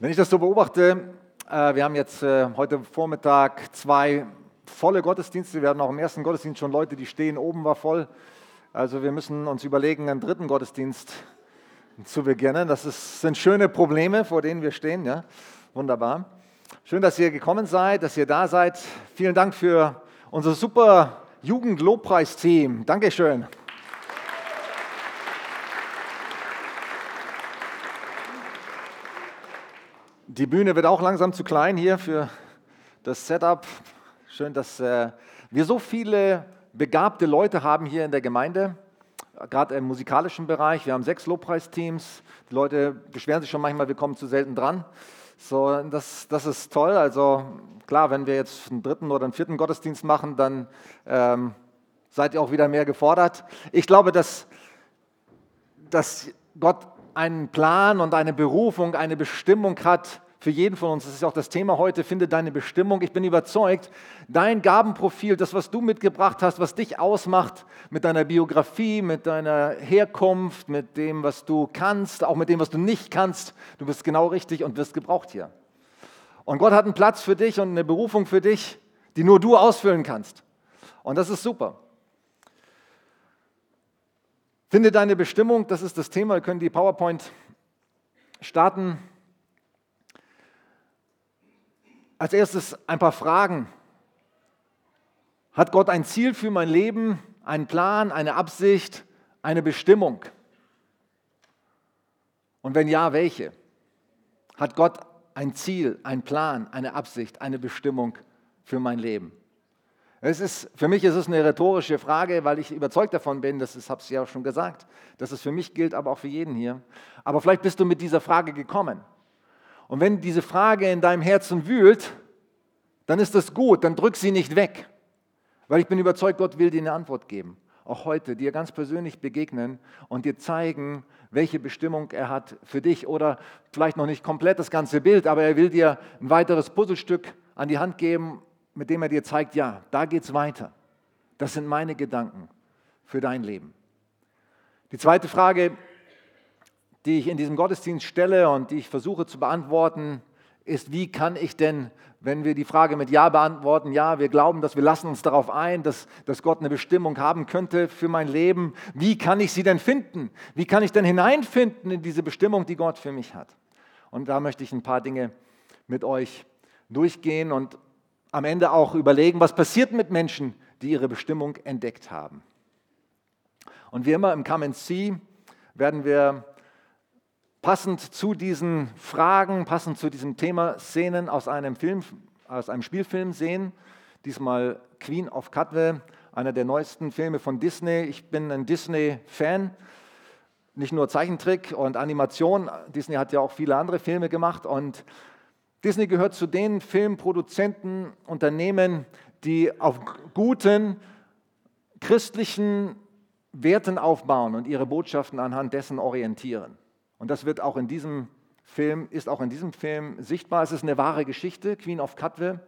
Wenn ich das so beobachte, äh, wir haben jetzt äh, heute Vormittag zwei volle Gottesdienste. Wir hatten auch im ersten Gottesdienst schon Leute, die stehen oben, war voll. Also wir müssen uns überlegen, einen dritten Gottesdienst zu beginnen. Das ist, sind schöne Probleme, vor denen wir stehen. Ja? Wunderbar. Schön, dass ihr gekommen seid, dass ihr da seid. Vielen Dank für unser super Jugend-Lobpreis-Team. Dankeschön. Die Bühne wird auch langsam zu klein hier für das Setup. Schön, dass äh, wir so viele begabte Leute haben hier in der Gemeinde, gerade im musikalischen Bereich. Wir haben sechs Lobpreisteams. Die Leute beschweren sich schon manchmal, wir kommen zu selten dran. So, das, das ist toll. Also klar, wenn wir jetzt einen dritten oder einen vierten Gottesdienst machen, dann ähm, seid ihr auch wieder mehr gefordert. Ich glaube, dass, dass Gott einen Plan und eine Berufung, eine Bestimmung hat für jeden von uns. Das ist auch das Thema heute, finde deine Bestimmung. Ich bin überzeugt, dein Gabenprofil, das, was du mitgebracht hast, was dich ausmacht mit deiner Biografie, mit deiner Herkunft, mit dem, was du kannst, auch mit dem, was du nicht kannst, du bist genau richtig und wirst gebraucht hier. Und Gott hat einen Platz für dich und eine Berufung für dich, die nur du ausfüllen kannst. Und das ist super. Finde deine Bestimmung, das ist das Thema. Wir können die PowerPoint starten. Als erstes ein paar Fragen. Hat Gott ein Ziel für mein Leben, einen Plan, eine Absicht, eine Bestimmung? Und wenn ja, welche? Hat Gott ein Ziel, einen Plan, eine Absicht, eine Bestimmung für mein Leben? Es ist, für mich ist es eine rhetorische Frage, weil ich überzeugt davon bin, das habe ich ja auch schon gesagt, dass es für mich gilt, aber auch für jeden hier. Aber vielleicht bist du mit dieser Frage gekommen. Und wenn diese Frage in deinem Herzen wühlt, dann ist das gut, dann drück sie nicht weg. Weil ich bin überzeugt, Gott will dir eine Antwort geben. Auch heute dir ganz persönlich begegnen und dir zeigen, welche Bestimmung er hat für dich. Oder vielleicht noch nicht komplett das ganze Bild, aber er will dir ein weiteres Puzzlestück an die Hand geben, mit dem er dir zeigt, ja, da geht es weiter. Das sind meine Gedanken für dein Leben. Die zweite Frage, die ich in diesem Gottesdienst stelle und die ich versuche zu beantworten, ist, wie kann ich denn, wenn wir die Frage mit Ja beantworten, ja, wir glauben, dass wir lassen uns darauf ein, dass, dass Gott eine Bestimmung haben könnte für mein Leben, wie kann ich sie denn finden? Wie kann ich denn hineinfinden in diese Bestimmung, die Gott für mich hat? Und da möchte ich ein paar Dinge mit euch durchgehen und am Ende auch überlegen, was passiert mit Menschen, die ihre Bestimmung entdeckt haben. Und wie immer im Come and See werden wir passend zu diesen Fragen, passend zu diesem Thema Szenen aus einem Film, aus einem Spielfilm sehen. Diesmal Queen of Cutwell, einer der neuesten Filme von Disney. Ich bin ein Disney-Fan, nicht nur Zeichentrick und Animation. Disney hat ja auch viele andere Filme gemacht und Disney gehört zu den Filmproduzenten, Unternehmen, die auf guten christlichen Werten aufbauen und ihre Botschaften anhand dessen orientieren. Und das wird auch in diesem Film, ist auch in diesem Film sichtbar. Es ist eine wahre Geschichte, Queen of Cutwell.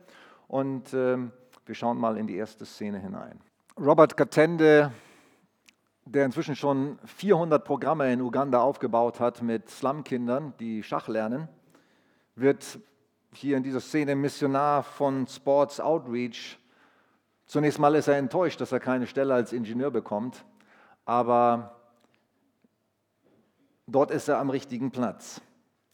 Und äh, wir schauen mal in die erste Szene hinein. Robert Katende, der inzwischen schon 400 Programme in Uganda aufgebaut hat mit Slumkindern, die Schach lernen, wird hier in dieser Szene Missionar von Sports Outreach. Zunächst mal ist er enttäuscht, dass er keine Stelle als Ingenieur bekommt, aber Dort ist er am richtigen Platz.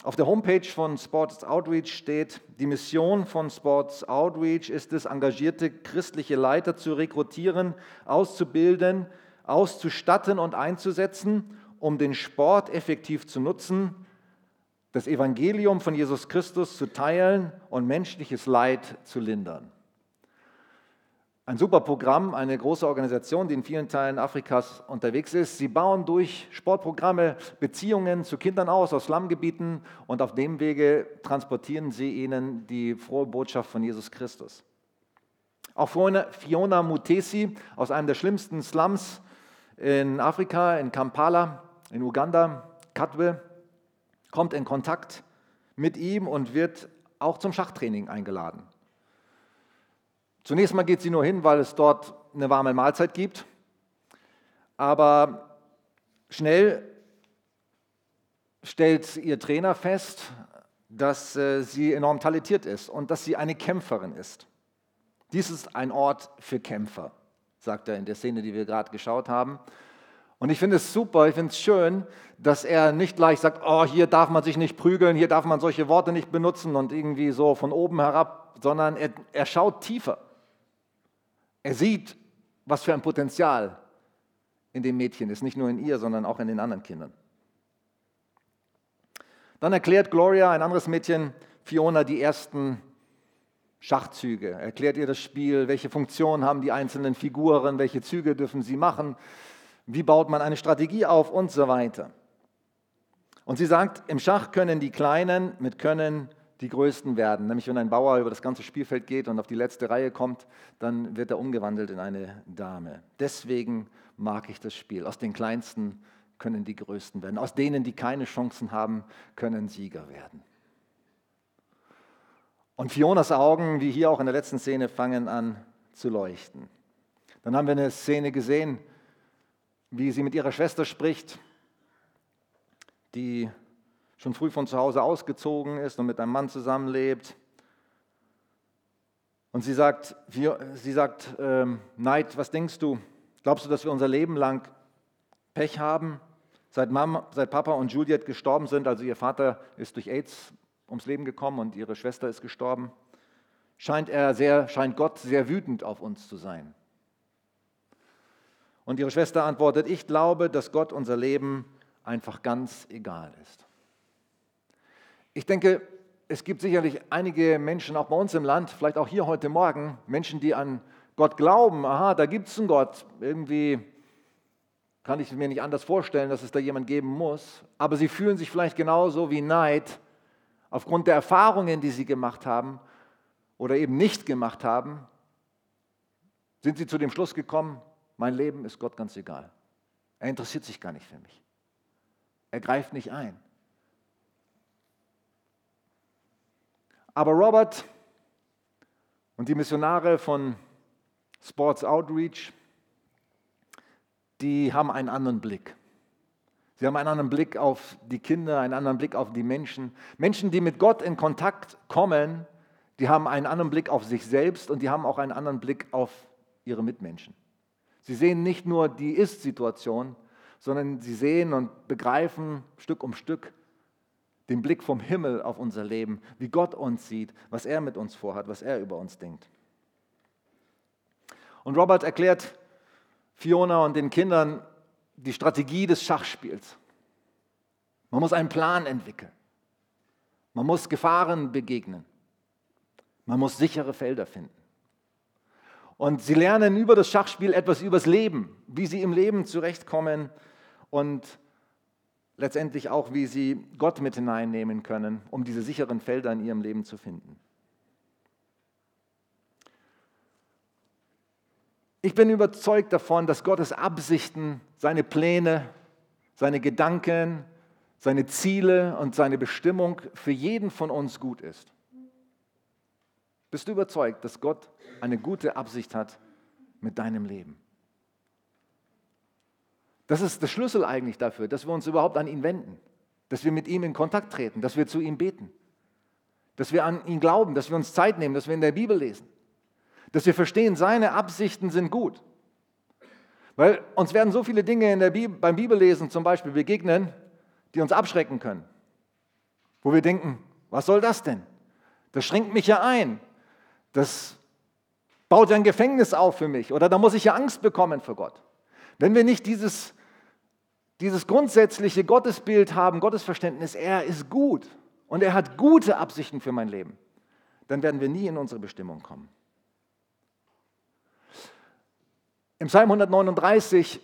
Auf der Homepage von Sports Outreach steht, die Mission von Sports Outreach ist es, engagierte christliche Leiter zu rekrutieren, auszubilden, auszustatten und einzusetzen, um den Sport effektiv zu nutzen, das Evangelium von Jesus Christus zu teilen und menschliches Leid zu lindern. Ein super Programm, eine große Organisation, die in vielen Teilen Afrikas unterwegs ist. Sie bauen durch Sportprogramme Beziehungen zu Kindern aus, aus Slumgebieten und auf dem Wege transportieren sie ihnen die frohe Botschaft von Jesus Christus. Auch Fiona Mutesi aus einem der schlimmsten Slums in Afrika, in Kampala, in Uganda, Katwe, kommt in Kontakt mit ihm und wird auch zum Schachtraining eingeladen. Zunächst mal geht sie nur hin, weil es dort eine warme Mahlzeit gibt. Aber schnell stellt ihr Trainer fest, dass äh, sie enorm talentiert ist und dass sie eine Kämpferin ist. Dies ist ein Ort für Kämpfer, sagt er in der Szene, die wir gerade geschaut haben. Und ich finde es super, ich finde es schön, dass er nicht gleich sagt, oh, hier darf man sich nicht prügeln, hier darf man solche Worte nicht benutzen und irgendwie so von oben herab, sondern er, er schaut tiefer. Er sieht, was für ein Potenzial in dem Mädchen ist, nicht nur in ihr, sondern auch in den anderen Kindern. Dann erklärt Gloria, ein anderes Mädchen, Fiona, die ersten Schachzüge. Erklärt ihr das Spiel, welche Funktionen haben die einzelnen Figuren, welche Züge dürfen sie machen, wie baut man eine Strategie auf und so weiter. Und sie sagt, im Schach können die Kleinen mit Können die Größten werden. Nämlich wenn ein Bauer über das ganze Spielfeld geht und auf die letzte Reihe kommt, dann wird er umgewandelt in eine Dame. Deswegen mag ich das Spiel. Aus den Kleinsten können die Größten werden. Aus denen, die keine Chancen haben, können Sieger werden. Und Fionas Augen, wie hier auch in der letzten Szene, fangen an zu leuchten. Dann haben wir eine Szene gesehen, wie sie mit ihrer Schwester spricht, die schon früh von zu Hause ausgezogen ist und mit einem Mann zusammenlebt. Und sie sagt, sie sagt ähm, Neid, was denkst du? Glaubst du, dass wir unser Leben lang Pech haben? Seit, Mama, seit Papa und Juliet gestorben sind, also ihr Vater ist durch AIDS ums Leben gekommen und ihre Schwester ist gestorben, scheint, er sehr, scheint Gott sehr wütend auf uns zu sein. Und ihre Schwester antwortet, ich glaube, dass Gott unser Leben einfach ganz egal ist. Ich denke, es gibt sicherlich einige Menschen, auch bei uns im Land, vielleicht auch hier heute Morgen, Menschen, die an Gott glauben, aha, da gibt es einen Gott, irgendwie kann ich mir nicht anders vorstellen, dass es da jemand geben muss, aber sie fühlen sich vielleicht genauso wie Neid aufgrund der Erfahrungen, die sie gemacht haben oder eben nicht gemacht haben, sind sie zu dem Schluss gekommen, mein Leben ist Gott ganz egal. Er interessiert sich gar nicht für mich. Er greift nicht ein. Aber Robert und die Missionare von Sports Outreach die haben einen anderen Blick. Sie haben einen anderen Blick auf die Kinder, einen anderen Blick auf die Menschen. Menschen, die mit Gott in Kontakt kommen, die haben einen anderen Blick auf sich selbst und die haben auch einen anderen Blick auf ihre Mitmenschen. Sie sehen nicht nur die Ist-Situation, sondern sie sehen und begreifen Stück um Stück den Blick vom Himmel auf unser Leben, wie Gott uns sieht, was er mit uns vorhat, was er über uns denkt. Und Robert erklärt Fiona und den Kindern die Strategie des Schachspiels. Man muss einen Plan entwickeln. Man muss Gefahren begegnen. Man muss sichere Felder finden. Und sie lernen über das Schachspiel etwas übers Leben, wie sie im Leben zurechtkommen und letztendlich auch, wie sie Gott mit hineinnehmen können, um diese sicheren Felder in ihrem Leben zu finden. Ich bin überzeugt davon, dass Gottes Absichten, seine Pläne, seine Gedanken, seine Ziele und seine Bestimmung für jeden von uns gut ist. Bist du überzeugt, dass Gott eine gute Absicht hat mit deinem Leben? Das ist der Schlüssel eigentlich dafür, dass wir uns überhaupt an ihn wenden, dass wir mit ihm in Kontakt treten, dass wir zu ihm beten, dass wir an ihn glauben, dass wir uns Zeit nehmen, dass wir in der Bibel lesen. Dass wir verstehen, seine Absichten sind gut. Weil uns werden so viele Dinge in der Bibel, beim Bibellesen zum Beispiel begegnen, die uns abschrecken können. Wo wir denken, was soll das denn? Das schränkt mich ja ein. Das baut ja ein Gefängnis auf für mich. Oder da muss ich ja Angst bekommen vor Gott. Wenn wir nicht dieses, dieses grundsätzliche Gottesbild haben, Gottesverständnis, er ist gut und er hat gute Absichten für mein Leben, dann werden wir nie in unsere Bestimmung kommen. Im Psalm 139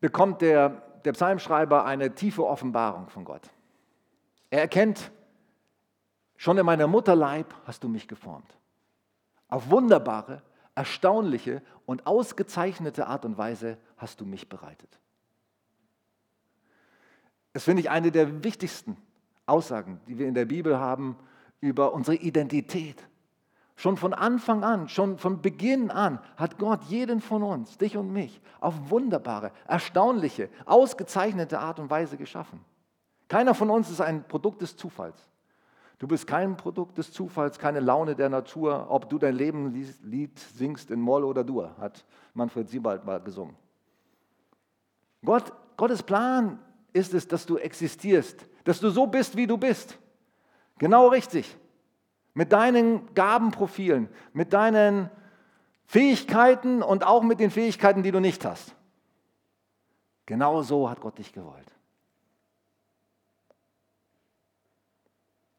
bekommt der, der Psalmschreiber eine tiefe Offenbarung von Gott. Er erkennt, schon in meiner Mutterleib hast du mich geformt. Auf wunderbare, erstaunliche und ausgezeichnete Art und Weise hast du mich bereitet. Das finde ich eine der wichtigsten Aussagen, die wir in der Bibel haben über unsere Identität, Schon von Anfang an, schon von Beginn an hat Gott jeden von uns, dich und mich, auf wunderbare, erstaunliche, ausgezeichnete Art und Weise geschaffen. Keiner von uns ist ein Produkt des Zufalls, Du bist kein Produkt des Zufalls, keine Laune der Natur, ob du dein Leben Lied singst in Moll oder Dur, hat Manfred Siebald mal gesungen. Gott, Gottes Plan ist es, dass du existierst, dass du so bist, wie du bist. Genau richtig. Mit deinen Gabenprofilen, mit deinen Fähigkeiten und auch mit den Fähigkeiten, die du nicht hast. Genau so hat Gott dich gewollt.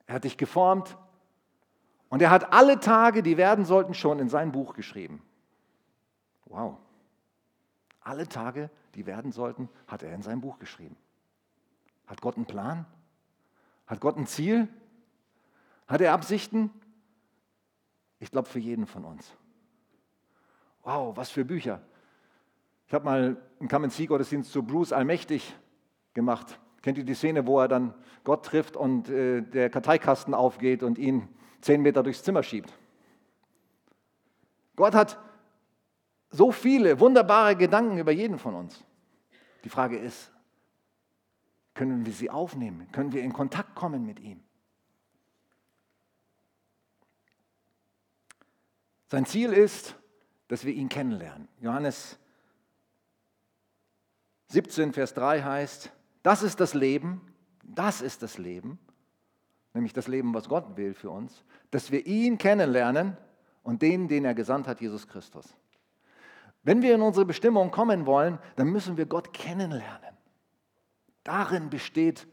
Er hat dich geformt und er hat alle Tage, die werden sollten, schon in sein Buch geschrieben. Wow. Alle Tage, die werden sollten, hat er in sein Buch geschrieben. Hat Gott einen Plan? Hat Gott ein Ziel? Hat er Absichten? Ich glaube für jeden von uns. Wow, was für Bücher. Ich habe mal einen Come-and-See-Gottesdienst zu Bruce Allmächtig gemacht. Kennt ihr die Szene, wo er dann Gott trifft und äh, der Karteikasten aufgeht und ihn zehn Meter durchs Zimmer schiebt? Gott hat so viele wunderbare Gedanken über jeden von uns. Die Frage ist, können wir sie aufnehmen? Können wir in Kontakt kommen mit ihm? Sein Ziel ist, dass wir ihn kennenlernen. Johannes 17, Vers 3 heißt, das ist das Leben, das ist das Leben, nämlich das Leben, was Gott will für uns, dass wir ihn kennenlernen und den, den er gesandt hat, Jesus Christus. Wenn wir in unsere Bestimmung kommen wollen, dann müssen wir Gott kennenlernen. Darin besteht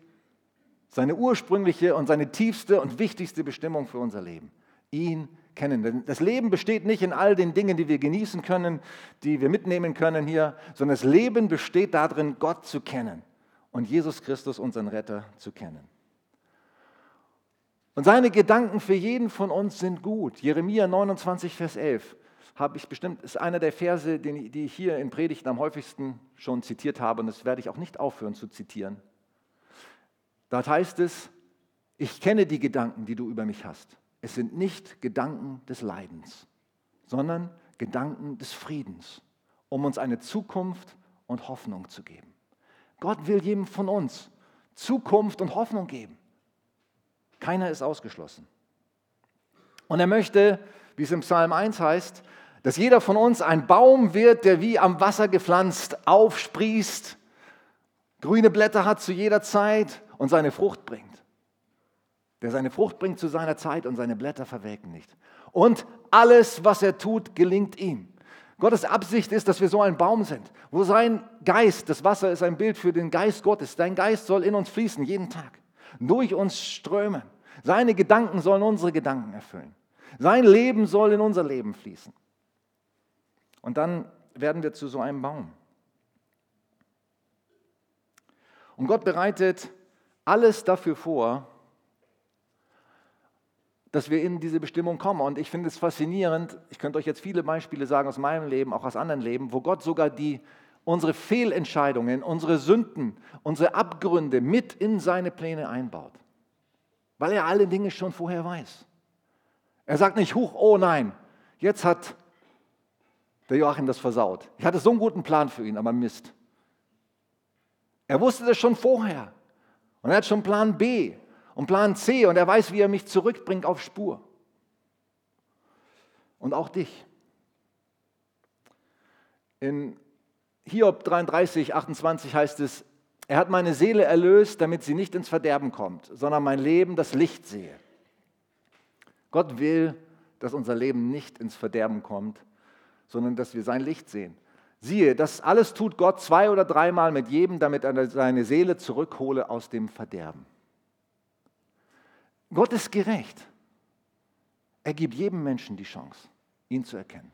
seine ursprüngliche und seine tiefste und wichtigste Bestimmung für unser Leben. Ihn kennen. Denn das Leben besteht nicht in all den Dingen, die wir genießen können, die wir mitnehmen können hier, sondern das Leben besteht darin, Gott zu kennen und Jesus Christus, unseren Retter, zu kennen. Und seine Gedanken für jeden von uns sind gut. Jeremia 29, Vers 11 habe ich bestimmt, ist einer der Verse, die ich hier in Predigten am häufigsten schon zitiert habe und das werde ich auch nicht aufhören zu zitieren. Dort heißt es, ich kenne die Gedanken, die du über mich hast. Es sind nicht Gedanken des Leidens, sondern Gedanken des Friedens, um uns eine Zukunft und Hoffnung zu geben. Gott will jedem von uns Zukunft und Hoffnung geben. Keiner ist ausgeschlossen. Und er möchte, wie es im Psalm 1 heißt, dass jeder von uns ein Baum wird, der wie am Wasser gepflanzt aufsprießt, grüne Blätter hat zu jeder Zeit und seine Frucht bringt. Der seine Frucht bringt zu seiner Zeit und seine Blätter verwelken nicht. Und alles, was er tut, gelingt ihm. Gottes Absicht ist, dass wir so ein Baum sind, wo sein Geist, das Wasser ist ein Bild für den Geist Gottes, dein Geist soll in uns fließen, jeden Tag, durch uns strömen. Seine Gedanken sollen unsere Gedanken erfüllen. Sein Leben soll in unser Leben fließen. Und dann werden wir zu so einem Baum. Und Gott bereitet alles dafür vor, dass wir in diese Bestimmung kommen. Und ich finde es faszinierend, ich könnte euch jetzt viele Beispiele sagen aus meinem Leben, auch aus anderen Leben, wo Gott sogar die, unsere Fehlentscheidungen, unsere Sünden, unsere Abgründe mit in seine Pläne einbaut. Weil er alle Dinge schon vorher weiß. Er sagt nicht, huch, oh nein, jetzt hat der Joachim das versaut. Ich hatte so einen guten Plan für ihn, aber Mist. Er wusste das schon vorher. Und er hat schon Plan B und Plan C und er weiß, wie er mich zurückbringt auf Spur. Und auch dich. In Hiob 33, 28 heißt es, er hat meine Seele erlöst, damit sie nicht ins Verderben kommt, sondern mein Leben das Licht sehe. Gott will, dass unser Leben nicht ins Verderben kommt, sondern dass wir sein Licht sehen. Siehe, das alles tut Gott zwei oder dreimal mit jedem, damit er seine Seele zurückhole aus dem Verderben. Gott ist gerecht. Er gibt jedem Menschen die Chance, ihn zu erkennen.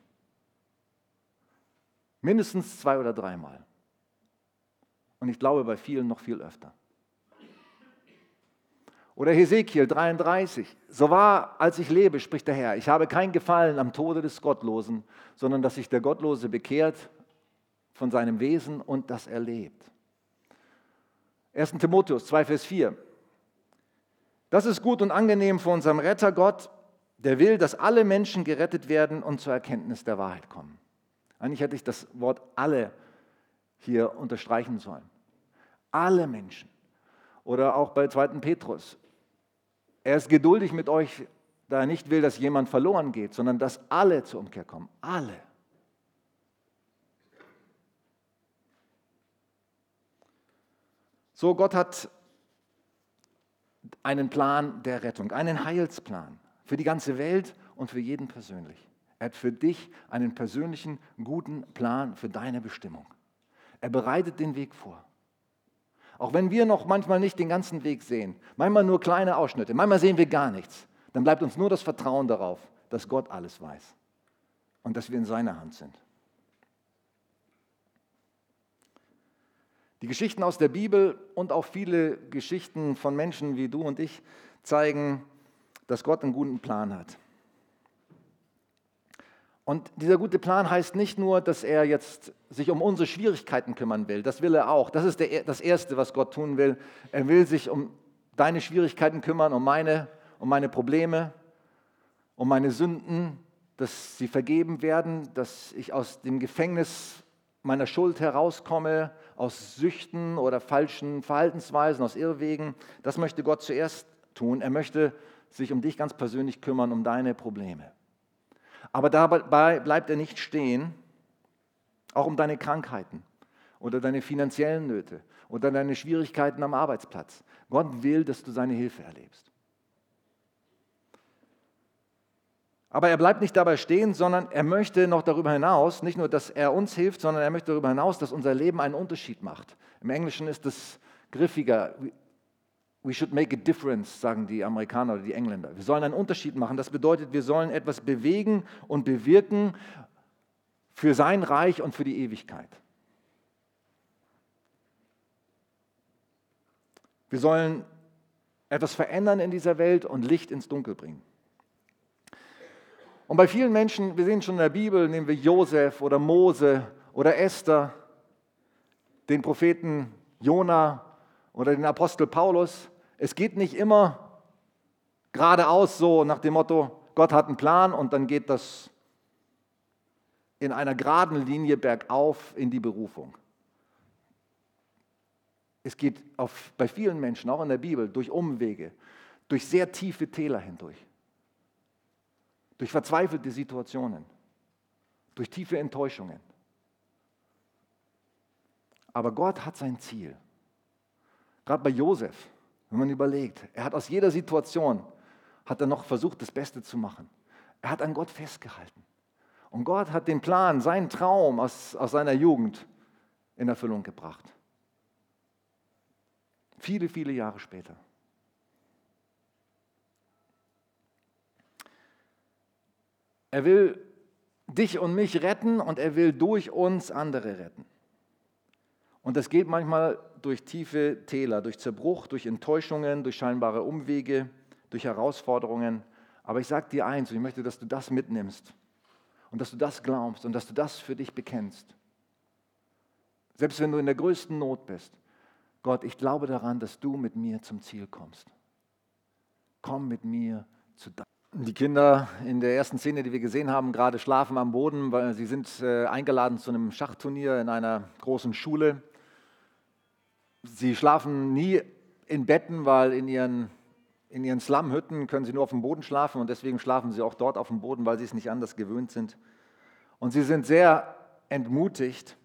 Mindestens zwei oder dreimal. Und ich glaube bei vielen noch viel öfter. Oder Hesekiel 33. So wahr, als ich lebe, spricht der Herr, ich habe kein Gefallen am Tode des Gottlosen, sondern dass sich der Gottlose bekehrt von seinem Wesen und dass er lebt. 1. Timotheus 2, Vers 4. Das ist gut und angenehm für unserem Retter Gott, der will, dass alle Menschen gerettet werden und zur Erkenntnis der Wahrheit kommen. Eigentlich hätte ich das Wort alle hier unterstreichen sollen. Alle Menschen. Oder auch bei 2. Petrus. Er ist geduldig mit euch, da er nicht will, dass jemand verloren geht, sondern dass alle zur Umkehr kommen. Alle. So, Gott hat einen Plan der Rettung, einen Heilsplan für die ganze Welt und für jeden persönlich. Er hat für dich einen persönlichen, guten Plan für deine Bestimmung. Er bereitet den Weg vor. Auch wenn wir noch manchmal nicht den ganzen Weg sehen, manchmal nur kleine Ausschnitte, manchmal sehen wir gar nichts, dann bleibt uns nur das Vertrauen darauf, dass Gott alles weiß und dass wir in seiner Hand sind. Die Geschichten aus der Bibel und auch viele Geschichten von Menschen wie du und ich zeigen, dass Gott einen guten Plan hat. Und dieser gute Plan heißt nicht nur, dass er jetzt sich um unsere Schwierigkeiten kümmern will, das will er auch. Das ist der, das Erste, was Gott tun will. Er will sich um deine Schwierigkeiten kümmern, um meine, um meine Probleme, um meine Sünden, dass sie vergeben werden, dass ich aus dem Gefängnis meiner Schuld herauskomme, aus Süchten oder falschen Verhaltensweisen, aus Irrwegen. Das möchte Gott zuerst tun. Er möchte sich um dich ganz persönlich kümmern, um deine Probleme. Aber dabei bleibt er nicht stehen, auch um deine Krankheiten oder deine finanziellen Nöte oder deine Schwierigkeiten am Arbeitsplatz. Gott will, dass du seine Hilfe erlebst. Aber er bleibt nicht dabei stehen, sondern er möchte noch darüber hinaus, nicht nur, dass er uns hilft, sondern er möchte darüber hinaus, dass unser Leben einen Unterschied macht. Im Englischen ist es griffiger. We should make a difference, sagen die Amerikaner oder die Engländer. Wir sollen einen Unterschied machen. Das bedeutet, wir sollen etwas bewegen und bewirken für sein Reich und für die Ewigkeit. Wir sollen etwas verändern in dieser Welt und Licht ins Dunkel bringen. Und bei vielen Menschen, wir sehen schon in der Bibel, nehmen wir Josef oder Mose oder Esther, den Propheten Jona oder den Apostel Paulus. Es geht nicht immer geradeaus so nach dem Motto, Gott hat einen Plan und dann geht das in einer geraden Linie bergauf in die Berufung. Es geht auf, bei vielen Menschen, auch in der Bibel, durch Umwege, durch sehr tiefe Täler hindurch durch verzweifelte Situationen, durch tiefe Enttäuschungen. Aber Gott hat sein Ziel. Gerade bei Josef, wenn man überlegt, er hat aus jeder Situation, hat er noch versucht, das Beste zu machen. Er hat an Gott festgehalten. Und Gott hat den Plan, seinen Traum aus, aus seiner Jugend in Erfüllung gebracht. Viele, viele Jahre später. Er will dich und mich retten und er will durch uns andere retten. Und das geht manchmal durch tiefe Täler, durch Zerbruch, durch Enttäuschungen, durch scheinbare Umwege, durch Herausforderungen. Aber ich sage dir eins, und ich möchte, dass du das mitnimmst und dass du das glaubst und dass du das für dich bekennst. Selbst wenn du in der größten Not bist, Gott, ich glaube daran, dass du mit mir zum Ziel kommst. Komm mit mir zu deinem. Die Kinder in der ersten Szene, die wir gesehen haben, gerade schlafen am Boden, weil sie sind äh, eingeladen zu einem Schachturnier in einer großen Schule. Sie schlafen nie in Betten, weil in ihren, in ihren Slumhütten können sie nur auf dem Boden schlafen und deswegen schlafen sie auch dort auf dem Boden, weil sie es nicht anders gewöhnt sind. Und sie sind sehr entmutigt,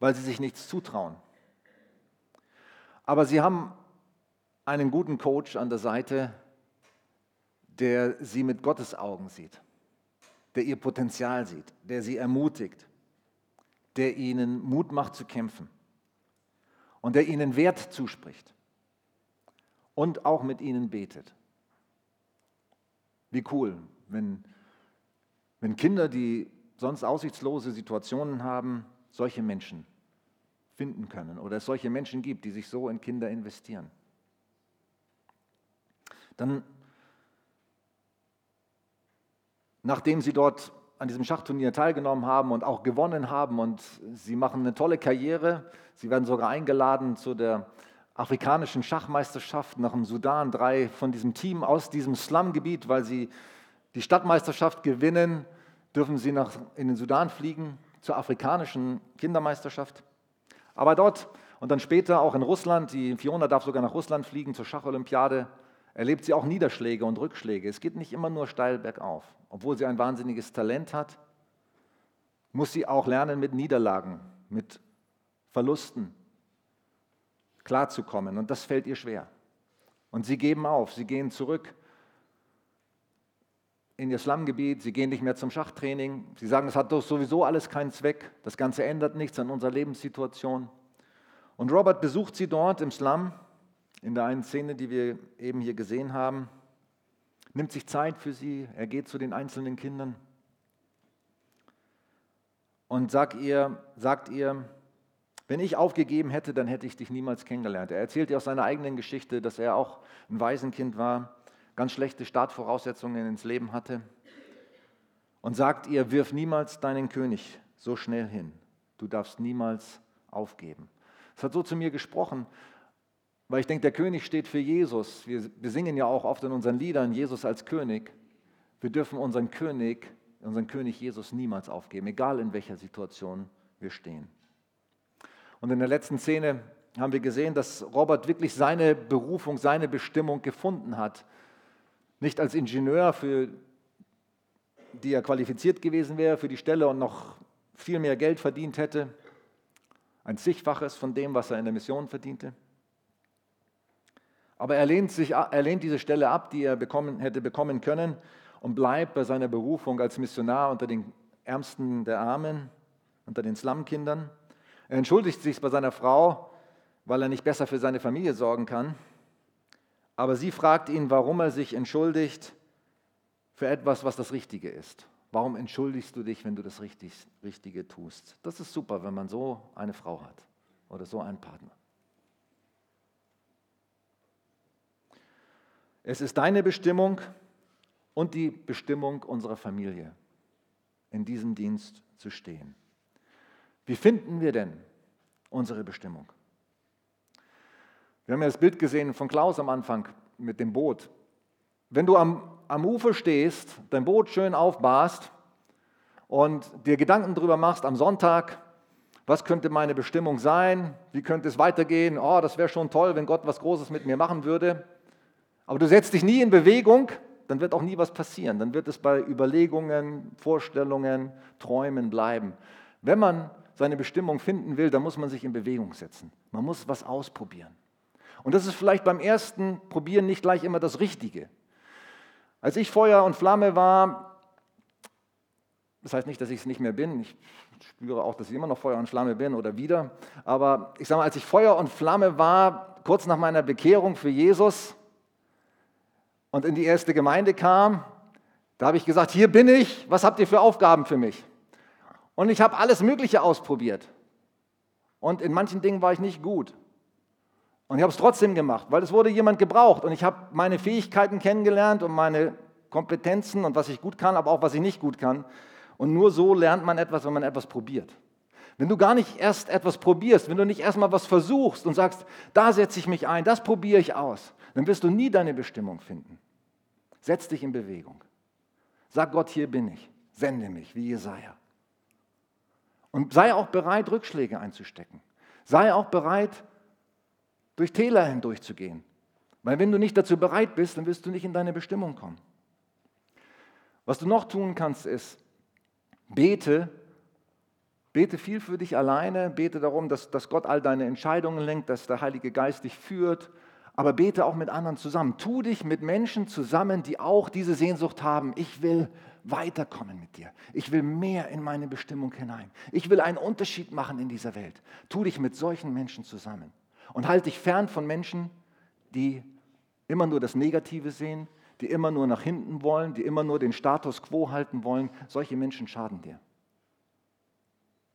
weil sie sich nichts zutrauen. Aber sie haben einen guten Coach an der Seite, der sie mit Gottes Augen sieht, der ihr Potenzial sieht, der sie ermutigt, der ihnen Mut macht zu kämpfen und der ihnen Wert zuspricht und auch mit ihnen betet. Wie cool, wenn, wenn Kinder, die sonst aussichtslose Situationen haben, solche Menschen finden können oder es solche Menschen gibt, die sich so in Kinder investieren. Dann nachdem sie dort an diesem Schachturnier teilgenommen haben und auch gewonnen haben und sie machen eine tolle Karriere. Sie werden sogar eingeladen zu der afrikanischen Schachmeisterschaft nach dem Sudan. Drei von diesem Team aus diesem Slumgebiet, weil sie die Stadtmeisterschaft gewinnen, dürfen sie nach, in den Sudan fliegen zur afrikanischen Kindermeisterschaft. Aber dort und dann später auch in Russland, die Fiona darf sogar nach Russland fliegen zur Schacholympiade erlebt sie auch Niederschläge und Rückschläge. Es geht nicht immer nur steil bergauf. Obwohl sie ein wahnsinniges Talent hat, muss sie auch lernen, mit Niederlagen, mit Verlusten klarzukommen. Und das fällt ihr schwer. Und sie geben auf, sie gehen zurück in ihr Slumgebiet, sie gehen nicht mehr zum Schachtraining. Sie sagen, es hat doch sowieso alles keinen Zweck, das Ganze ändert nichts an unserer Lebenssituation. Und Robert besucht sie dort im Slum, in der einen Szene, die wir eben hier gesehen haben, nimmt sich Zeit für sie, er geht zu den einzelnen Kindern und sagt ihr, sagt ihr, wenn ich aufgegeben hätte, dann hätte ich dich niemals kennengelernt. Er erzählt ihr aus seiner eigenen Geschichte, dass er auch ein Waisenkind war, ganz schlechte Startvoraussetzungen ins Leben hatte und sagt ihr, wirf niemals deinen König so schnell hin. Du darfst niemals aufgeben. Es hat so zu mir gesprochen, weil ich denke, der König steht für Jesus. Wir, singen ja auch oft in unseren Liedern Jesus als König. Wir dürfen unseren König, unseren König Jesus niemals aufgeben, egal in welcher Situation wir stehen. Und in der letzten Szene haben wir gesehen, dass Robert wirklich seine Berufung, seine Bestimmung gefunden hat. Nicht als Ingenieur, für die er qualifiziert gewesen wäre für die Stelle und noch viel mehr Geld verdient hätte, ein zigfaches von dem, was er in der Mission verdiente. Aber er lehnt, sich, er lehnt diese Stelle ab, die er bekommen, hätte bekommen können und bleibt bei seiner Berufung als Missionar unter den Ärmsten der Armen, unter den Slumkindern. Er entschuldigt sich bei seiner Frau, weil er nicht besser für seine Familie sorgen kann. Aber sie fragt ihn, warum er sich entschuldigt für etwas, was das Richtige ist. Warum entschuldigst du dich, wenn du das Richtige tust? Das ist super, wenn man so eine Frau hat oder so einen Partner. Es ist deine Bestimmung und die Bestimmung unserer Familie, in diesem Dienst zu stehen. Wie finden wir denn unsere Bestimmung? Wir haben ja das Bild gesehen von Klaus am Anfang mit dem Boot. Wenn du am, am Ufer stehst, dein Boot schön aufbahrst und dir Gedanken darüber machst am Sonntag, was könnte meine Bestimmung sein, wie könnte es weitergehen, oh, das wäre schon toll, wenn Gott was Großes mit mir machen würde. Aber du setzt dich nie in Bewegung, dann wird auch nie was passieren. Dann wird es bei Überlegungen, Vorstellungen, Träumen bleiben. Wenn man seine Bestimmung finden will, dann muss man sich in Bewegung setzen. Man muss was ausprobieren. Und das ist vielleicht beim ersten Probieren nicht gleich immer das Richtige. Als ich Feuer und Flamme war, das heißt nicht, dass ich es nicht mehr bin, ich spüre auch, dass ich immer noch Feuer und Flamme bin oder wieder, aber ich sage mal, als ich Feuer und Flamme war, kurz nach meiner Bekehrung für Jesus und in die erste Gemeinde kam, da habe ich gesagt, hier bin ich, was habt ihr für Aufgaben für mich? Und ich habe alles Mögliche ausprobiert. Und in manchen Dingen war ich nicht gut. Und ich habe es trotzdem gemacht, weil es wurde jemand gebraucht und ich habe meine Fähigkeiten kennengelernt und meine Kompetenzen und was ich gut kann, aber auch was ich nicht gut kann. Und nur so lernt man etwas, wenn man etwas probiert. Wenn du gar nicht erst etwas probierst, wenn du nicht erstmal was versuchst und sagst, da setze ich mich ein, das probiere ich aus, dann wirst du nie deine Bestimmung finden. Setz dich in Bewegung. Sag Gott, hier bin ich. Sende mich, wie Jesaja. Und sei auch bereit, Rückschläge einzustecken. Sei auch bereit, durch Täler hindurchzugehen. Weil wenn du nicht dazu bereit bist, dann wirst du nicht in deine Bestimmung kommen. Was du noch tun kannst, ist, bete, bete viel für dich alleine, bete darum, dass, dass Gott all deine Entscheidungen lenkt, dass der Heilige Geist dich führt, aber bete auch mit anderen zusammen. Tu dich mit Menschen zusammen, die auch diese Sehnsucht haben. Ich will weiterkommen mit dir. Ich will mehr in meine Bestimmung hinein. Ich will einen Unterschied machen in dieser Welt. Tu dich mit solchen Menschen zusammen. Und halte dich fern von Menschen, die immer nur das Negative sehen, die immer nur nach hinten wollen, die immer nur den Status quo halten wollen. Solche Menschen schaden dir.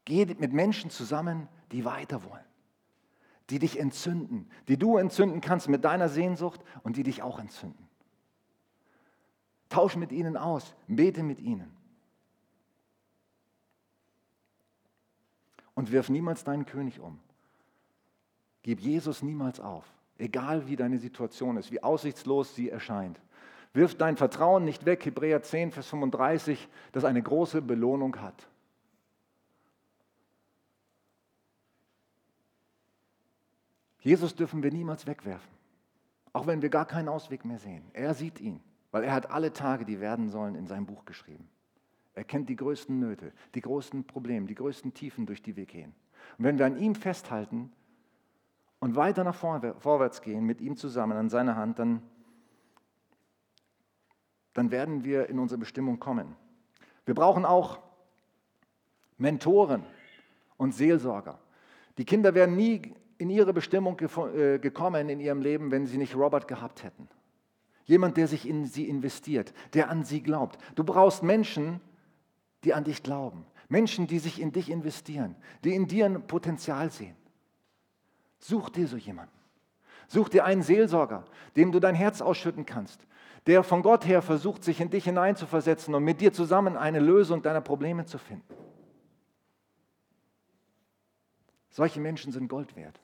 Geh mit Menschen zusammen, die weiter wollen, die dich entzünden, die du entzünden kannst mit deiner Sehnsucht und die dich auch entzünden. Tausch mit ihnen aus, bete mit ihnen. Und wirf niemals deinen König um. Gib Jesus niemals auf, egal wie deine Situation ist, wie aussichtslos sie erscheint. Wirf dein Vertrauen nicht weg, Hebräer 10, Vers 35, das eine große Belohnung hat. Jesus dürfen wir niemals wegwerfen. Auch wenn wir gar keinen Ausweg mehr sehen. Er sieht ihn, weil er hat alle Tage, die werden sollen, in seinem Buch geschrieben. Er kennt die größten Nöte, die größten Probleme, die größten Tiefen, durch die wir gehen. Und wenn wir an ihm festhalten und weiter nach vorwärts gehen, mit ihm zusammen an seiner Hand, dann, dann werden wir in unsere Bestimmung kommen. Wir brauchen auch Mentoren und Seelsorger. Die Kinder wären nie in ihre Bestimmung äh, gekommen in ihrem Leben, wenn sie nicht Robert gehabt hätten. Jemand, der sich in sie investiert, der an sie glaubt. Du brauchst Menschen, die an dich glauben. Menschen, die sich in dich investieren, die in dir ein Potenzial sehen. Such dir so jemanden. Such dir einen Seelsorger, dem du dein Herz ausschütten kannst, der von Gott her versucht, sich in dich hineinzuversetzen und mit dir zusammen eine Lösung deiner Probleme zu finden. Solche Menschen sind Gold wert.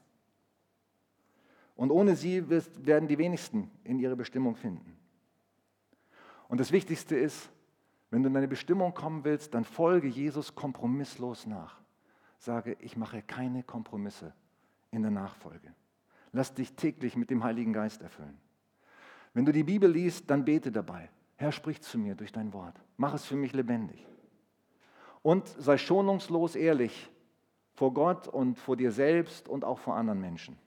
Und ohne sie werden die wenigsten in ihre Bestimmung finden. Und das Wichtigste ist, wenn du in deine Bestimmung kommen willst, dann folge Jesus kompromisslos nach. Sage, ich mache keine Kompromisse in der Nachfolge. Lass dich täglich mit dem Heiligen Geist erfüllen. Wenn du die Bibel liest, dann bete dabei. Herr, sprich zu mir durch dein Wort. Mach es für mich lebendig. Und sei schonungslos ehrlich vor Gott und vor dir selbst und auch vor anderen Menschen.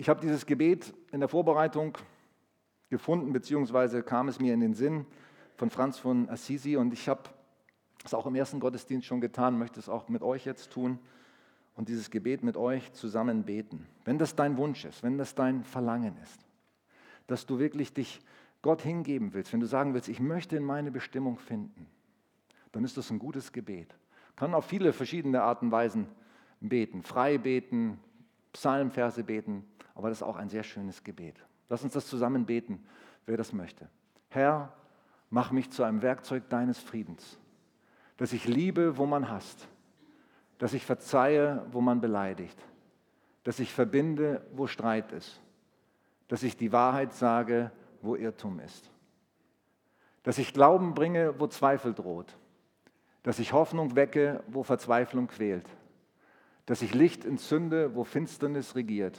Ich habe dieses Gebet in der Vorbereitung gefunden, beziehungsweise kam es mir in den Sinn von Franz von Assisi und ich habe es auch im ersten Gottesdienst schon getan, möchte es auch mit euch jetzt tun und dieses Gebet mit euch zusammen beten. Wenn das dein Wunsch ist, wenn das dein Verlangen ist, dass du wirklich dich Gott hingeben willst, wenn du sagen willst, ich möchte in meine Bestimmung finden, dann ist das ein gutes Gebet. Kann auf viele verschiedene Arten und Weisen beten, frei beten, Psalmverse beten, aber das ist auch ein sehr schönes Gebet. Lass uns das zusammen beten, wer das möchte. Herr, mach mich zu einem Werkzeug deines Friedens, dass ich liebe, wo man hasst, dass ich verzeihe, wo man beleidigt, dass ich verbinde, wo Streit ist, dass ich die Wahrheit sage, wo Irrtum ist, dass ich Glauben bringe, wo Zweifel droht, dass ich Hoffnung wecke, wo Verzweiflung quält, dass ich Licht entzünde, wo Finsternis regiert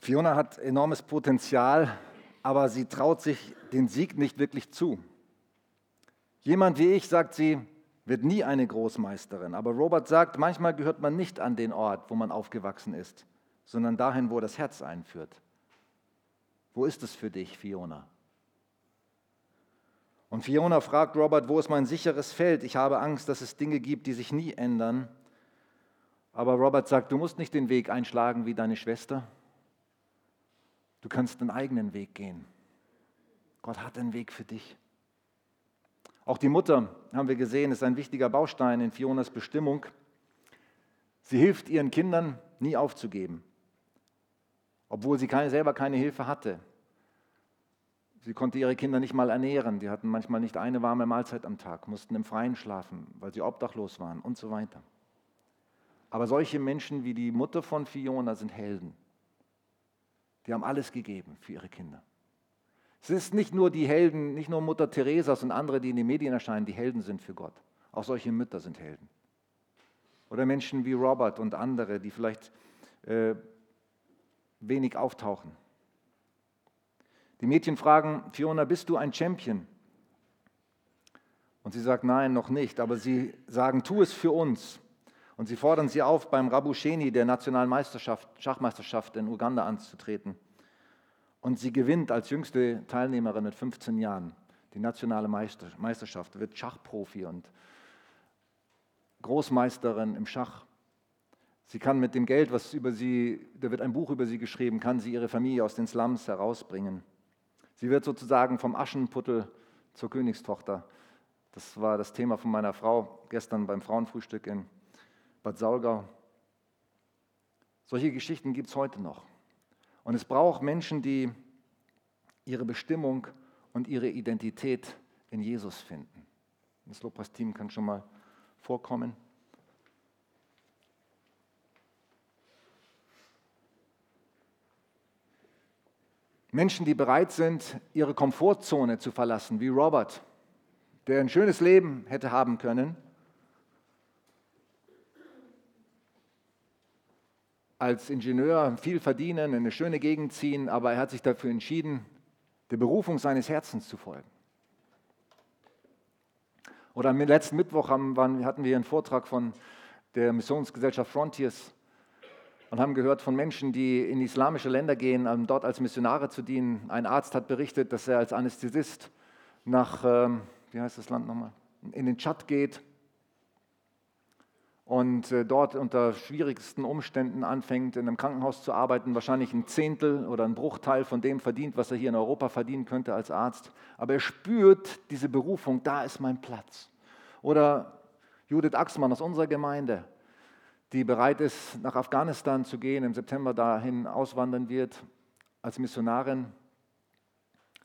Fiona hat enormes Potenzial, aber sie traut sich den Sieg nicht wirklich zu. Jemand wie ich, sagt sie, wird nie eine Großmeisterin. Aber Robert sagt, manchmal gehört man nicht an den Ort, wo man aufgewachsen ist, sondern dahin, wo das Herz einführt. Wo ist es für dich, Fiona? Und Fiona fragt Robert, wo ist mein sicheres Feld? Ich habe Angst, dass es Dinge gibt, die sich nie ändern. Aber Robert sagt, du musst nicht den Weg einschlagen wie deine Schwester. Du kannst einen eigenen Weg gehen. Gott hat einen Weg für dich. Auch die Mutter, haben wir gesehen, ist ein wichtiger Baustein in Fionas Bestimmung. Sie hilft ihren Kindern, nie aufzugeben, obwohl sie keine, selber keine Hilfe hatte. Sie konnte ihre Kinder nicht mal ernähren. Die hatten manchmal nicht eine warme Mahlzeit am Tag, mussten im Freien schlafen, weil sie obdachlos waren und so weiter. Aber solche Menschen wie die Mutter von Fiona sind Helden. Die haben alles gegeben für ihre Kinder. Es ist nicht nur die Helden, nicht nur Mutter Teresas und andere, die in den Medien erscheinen, die Helden sind für Gott. Auch solche Mütter sind Helden. Oder Menschen wie Robert und andere, die vielleicht äh, wenig auftauchen. Die Mädchen fragen, Fiona, bist du ein Champion? Und sie sagt, nein, noch nicht. Aber sie sagen, tu es für uns. Und sie fordern sie auf, beim Rabusheni, der nationalen Meisterschaft, Schachmeisterschaft in Uganda anzutreten. Und sie gewinnt als jüngste Teilnehmerin mit 15 Jahren die nationale Meisterschaft, wird Schachprofi und Großmeisterin im Schach. Sie kann mit dem Geld, was über sie, da wird ein Buch über sie geschrieben, kann sie ihre Familie aus den Slums herausbringen. Sie wird sozusagen vom Aschenputtel zur Königstochter. Das war das Thema von meiner Frau gestern beim Frauenfrühstück in Bad Saulgau. Solche Geschichten gibt es heute noch. Und es braucht Menschen, die ihre Bestimmung und ihre Identität in Jesus finden. Das Lobpreisteam kann schon mal vorkommen. Menschen, die bereit sind, ihre Komfortzone zu verlassen, wie Robert, der ein schönes Leben hätte haben können, als Ingenieur viel verdienen, in eine schöne Gegend ziehen, aber er hat sich dafür entschieden, der Berufung seines Herzens zu folgen. Oder am letzten Mittwoch hatten wir einen Vortrag von der Missionsgesellschaft Frontiers und haben gehört von Menschen, die in islamische Länder gehen, um dort als Missionare zu dienen. Ein Arzt hat berichtet, dass er als Anästhesist nach, ähm, wie heißt das Land nochmal, in den Tschad geht und äh, dort unter schwierigsten Umständen anfängt, in einem Krankenhaus zu arbeiten, wahrscheinlich ein Zehntel oder ein Bruchteil von dem verdient, was er hier in Europa verdienen könnte als Arzt. Aber er spürt diese Berufung, da ist mein Platz. Oder Judith Axmann aus unserer Gemeinde, die bereit ist, nach Afghanistan zu gehen, im September dahin auswandern wird als Missionarin,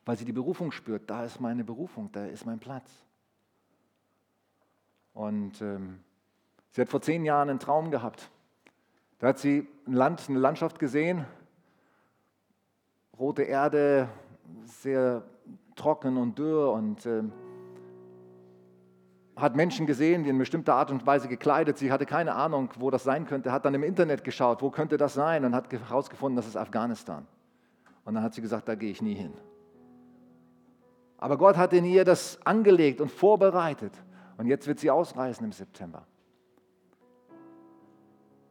weil sie die Berufung spürt. Da ist meine Berufung, da ist mein Platz. Und ähm, sie hat vor zehn Jahren einen Traum gehabt. Da hat sie ein Land, eine Landschaft gesehen, rote Erde, sehr trocken und dürr und ähm, hat Menschen gesehen, die in bestimmter Art und Weise gekleidet. Sie hatte keine Ahnung, wo das sein könnte, hat dann im Internet geschaut, wo könnte das sein und hat herausgefunden, das ist Afghanistan. Und dann hat sie gesagt, da gehe ich nie hin. Aber Gott hat in ihr das angelegt und vorbereitet. Und jetzt wird sie ausreisen im September.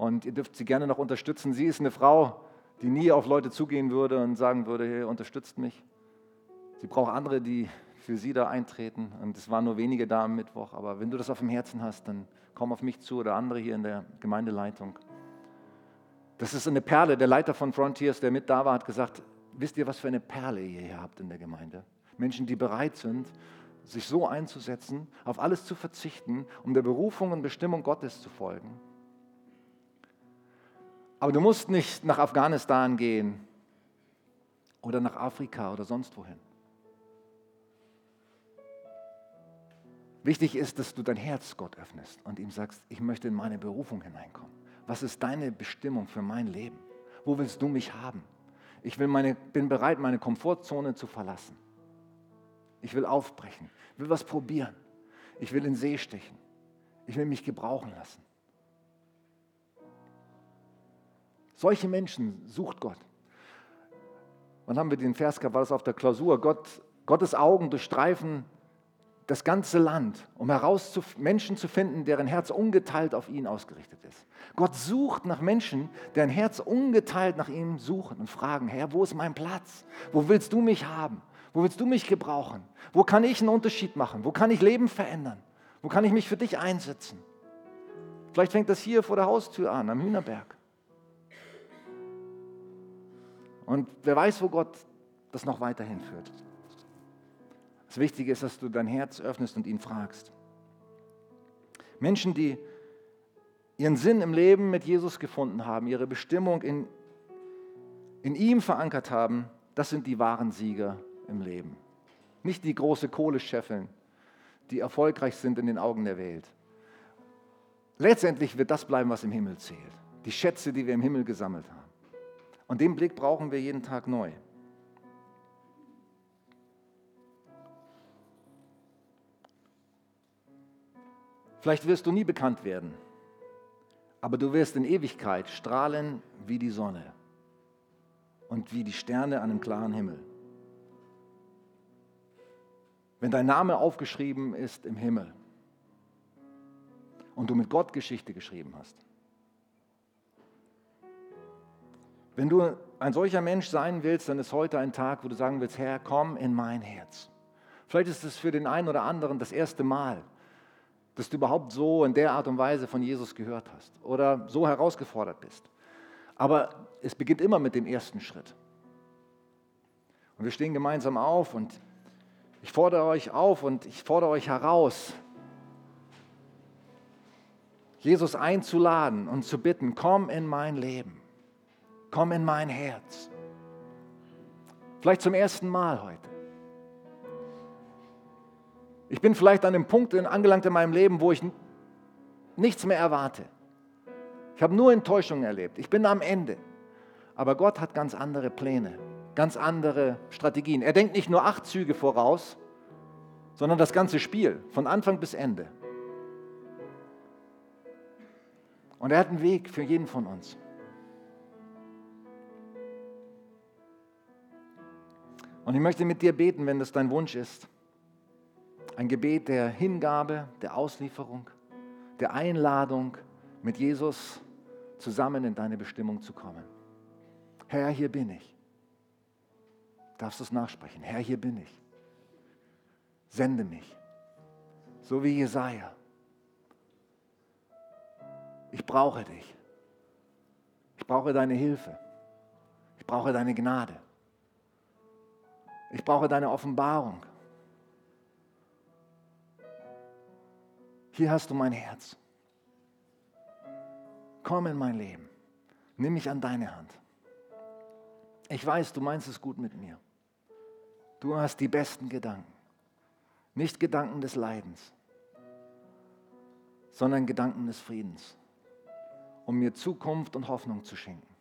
Und ihr dürft sie gerne noch unterstützen. Sie ist eine Frau, die nie auf Leute zugehen würde und sagen würde, hey, unterstützt mich. Sie braucht andere, die für sie da eintreten. Und es waren nur wenige da am Mittwoch. Aber wenn du das auf dem Herzen hast, dann komm auf mich zu oder andere hier in der Gemeindeleitung. Das ist eine Perle. Der Leiter von Frontiers, der mit da war, hat gesagt, wisst ihr, was für eine Perle ihr hier habt in der Gemeinde? Menschen, die bereit sind, sich so einzusetzen, auf alles zu verzichten, um der Berufung und Bestimmung Gottes zu folgen. Aber du musst nicht nach Afghanistan gehen oder nach Afrika oder sonst wohin. Wichtig ist, dass du dein Herz Gott öffnest und ihm sagst, ich möchte in meine Berufung hineinkommen. Was ist deine Bestimmung für mein Leben? Wo willst du mich haben? Ich meine, bin bereit, meine Komfortzone zu verlassen. Ich will aufbrechen, ich will was probieren. Ich will in See stechen. Ich will mich gebrauchen lassen. Solche Menschen sucht Gott. Wann haben wir den Vers gehabt? War das auf der Klausur? Gott, Gottes Augen durchstreifen das ganze Land, um heraus Menschen zu finden, deren Herz ungeteilt auf ihn ausgerichtet ist. Gott sucht nach Menschen, deren Herz ungeteilt nach ihm suchen und fragen, Herr, wo ist mein Platz? Wo willst du mich haben? Wo willst du mich gebrauchen? Wo kann ich einen Unterschied machen? Wo kann ich Leben verändern? Wo kann ich mich für dich einsetzen? Vielleicht fängt das hier vor der Haustür an, am Hühnerberg. Und wer weiß, wo Gott das noch weiterhin führt. Das Wichtige ist, dass du dein Herz öffnest und ihn fragst. Menschen, die ihren Sinn im Leben mit Jesus gefunden haben, ihre Bestimmung in, in ihm verankert haben, das sind die wahren Sieger im Leben. Nicht die große Kohlescheffeln, die erfolgreich sind in den Augen der Welt. Letztendlich wird das bleiben, was im Himmel zählt. Die Schätze, die wir im Himmel gesammelt haben. Und den Blick brauchen wir jeden Tag neu. Vielleicht wirst du nie bekannt werden, aber du wirst in Ewigkeit strahlen wie die Sonne und wie die Sterne an einem klaren Himmel. Wenn dein Name aufgeschrieben ist im Himmel und du mit Gott Geschichte geschrieben hast. Wenn du ein solcher Mensch sein willst, dann ist heute ein Tag, wo du sagen willst, Herr, komm in mein Herz. Vielleicht ist es für den einen oder anderen das erste Mal, dass du überhaupt so in der Art und Weise von Jesus gehört hast oder so herausgefordert bist. Aber es beginnt immer mit dem ersten Schritt. Und wir stehen gemeinsam auf und ich fordere euch auf und ich fordere euch heraus, Jesus einzuladen und zu bitten, komm in mein Leben, komm in mein Herz. Vielleicht zum ersten Mal heute. Ich bin vielleicht an dem Punkt angelangt in meinem Leben, wo ich nichts mehr erwarte. Ich habe nur Enttäuschungen erlebt. Ich bin am Ende. Aber Gott hat ganz andere Pläne, ganz andere Strategien. Er denkt nicht nur acht Züge voraus, sondern das ganze Spiel, von Anfang bis Ende. Und er hat einen Weg für jeden von uns. Und ich möchte mit dir beten, wenn das dein Wunsch ist. Ein Gebet der Hingabe, der Auslieferung, der Einladung, mit Jesus zusammen in deine Bestimmung zu kommen. Herr, hier bin ich. Darfst du es nachsprechen? Herr, hier bin ich. Sende mich. So wie Jesaja. Ich brauche dich. Ich brauche deine Hilfe. Ich brauche deine Gnade. Ich brauche deine Offenbarung. Hier hast du mein Herz. Komm in mein Leben. Nimm mich an deine Hand. Ich weiß, du meinst es gut mit mir. Du hast die besten Gedanken. Nicht Gedanken des Leidens, sondern Gedanken des Friedens, um mir Zukunft und Hoffnung zu schenken.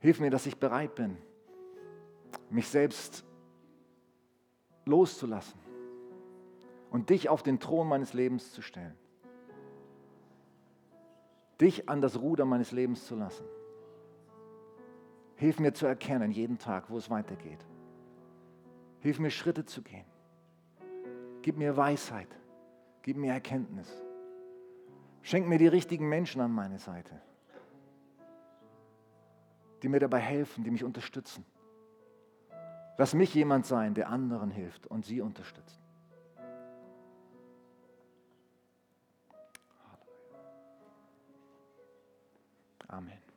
Hilf mir, dass ich bereit bin, mich selbst loszulassen und dich auf den Thron meines Lebens zu stellen. Dich an das Ruder meines Lebens zu lassen. Hilf mir zu erkennen, jeden Tag, wo es weitergeht. Hilf mir, Schritte zu gehen. Gib mir Weisheit. Gib mir Erkenntnis. Schenk mir die richtigen Menschen an meine Seite die mir dabei helfen, die mich unterstützen. Lass mich jemand sein, der anderen hilft und sie unterstützt. Amen.